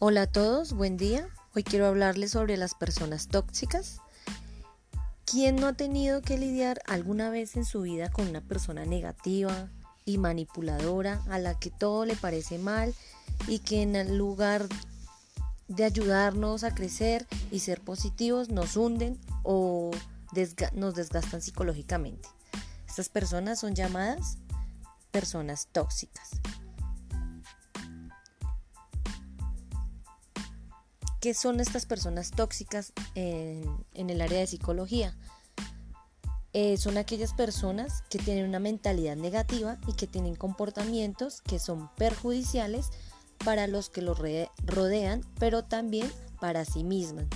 Hola a todos, buen día. Hoy quiero hablarles sobre las personas tóxicas. ¿Quién no ha tenido que lidiar alguna vez en su vida con una persona negativa y manipuladora a la que todo le parece mal y que en lugar de ayudarnos a crecer y ser positivos nos hunden o nos desgastan psicológicamente? Estas personas son llamadas personas tóxicas. ¿Qué son estas personas tóxicas en, el área de psicología? Eh, son aquellas personas que tienen una mentalidad negativa y que tienen comportamientos que son perjudiciales para los que los rodean, pero también para sí mismas.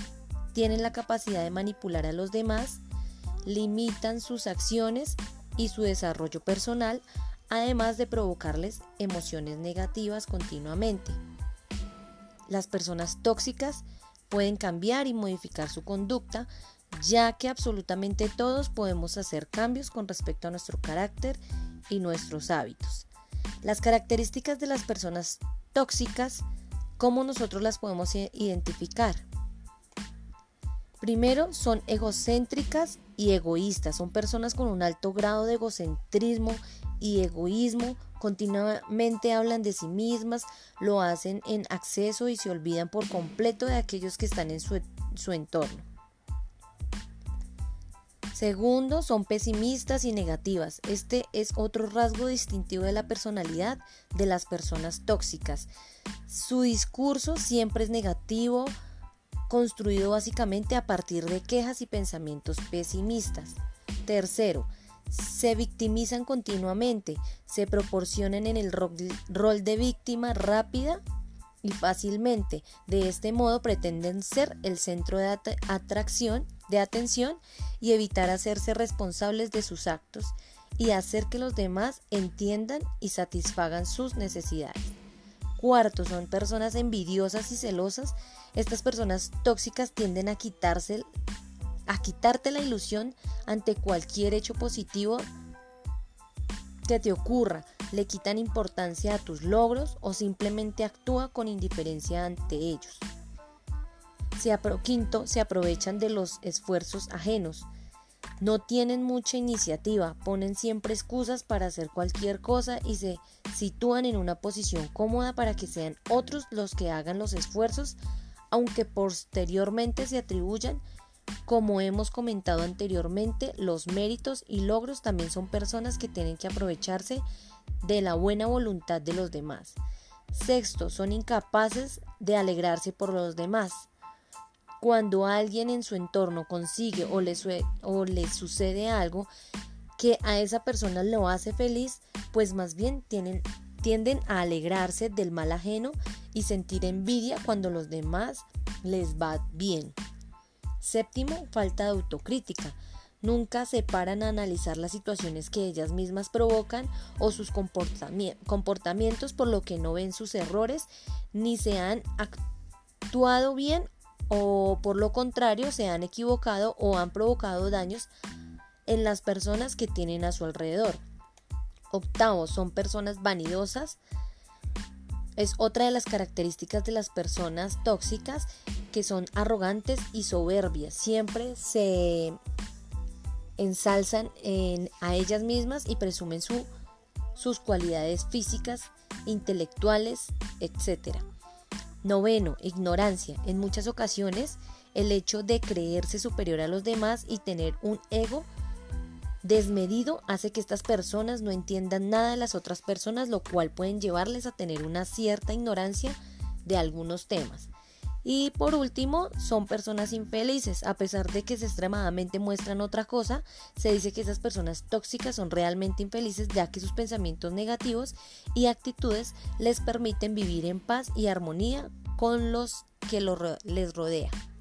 Tienen la capacidad de manipular a los demás, limitan sus acciones y su desarrollo personal, además de provocarles emociones negativas continuamente. Las personas tóxicas pueden cambiar y modificar su conducta, ya que absolutamente todos podemos hacer cambios con respecto a nuestro carácter y nuestros hábitos. Las características de las personas tóxicas, ¿cómo nosotros las podemos identificar? Primero, son egocéntricas y egoístas. Son personas con un alto grado de egocentrismo y egoísmo. Continuamente hablan de sí mismas, lo hacen en acceso y se olvidan por completo de aquellos que están en su, su entorno. Segundo, son pesimistas y negativas. Este es otro rasgo distintivo de la personalidad de las personas tóxicas. Su discurso siempre es negativo, construido básicamente a partir de quejas y pensamientos pesimistas. Tercero, se victimizan continuamente, se proporcionan en el rol de víctima rápida y fácilmente. De este modo pretenden ser el centro de atracción, de atención y evitar hacerse responsables de sus actos y hacer que los demás entiendan y satisfagan sus necesidades. Cuarto, son personas envidiosas y celosas. Estas personas tóxicas tienden a quitarse a quitarte la ilusión ante cualquier hecho positivo que te ocurra, le quitan importancia a tus logros o simplemente actúa con indiferencia ante ellos. Se quinto, se aprovechan de los esfuerzos ajenos. No tienen mucha iniciativa, ponen siempre excusas para hacer cualquier cosa y se sitúan en una posición cómoda para que sean otros los que hagan los esfuerzos, aunque posteriormente se atribuyan, como hemos comentado anteriormente, los méritos y logros también son personas que tienen que aprovecharse de la buena voluntad de los demás. Sexto, son incapaces de alegrarse por los demás. Cuando alguien en su entorno consigue o le, sucede algo que a esa persona lo hace feliz, pues más bien tienden a alegrarse del mal ajeno y sentir envidia cuando los demás les va bien. Séptimo, falta de autocrítica. Nunca se paran a analizar las situaciones que ellas mismas provocan o sus comportamientos por lo que no ven sus errores ni se han actuado bien o por lo contrario se han equivocado o han provocado daños en las personas que tienen a su alrededor. Octavo, son personas vanidosas. Es otra de las características de las personas tóxicas que son arrogantes y soberbias. Siempre se ensalzan a ellas mismas y presumen sus cualidades físicas, intelectuales, etc. Noveno, ignorancia. En muchas ocasiones, el hecho de creerse superior a los demás y tener un ego desmedido hace que estas personas no entiendan nada de las otras personas, lo cual pueden llevarles a tener una cierta ignorancia de algunos temas. Y por último, son personas infelices. A pesar de que se extremadamente muestran otra cosa, se dice que esas personas tóxicas son realmente infelices ya que sus pensamientos negativos y actitudes les permiten vivir en paz y armonía con los que les rodean.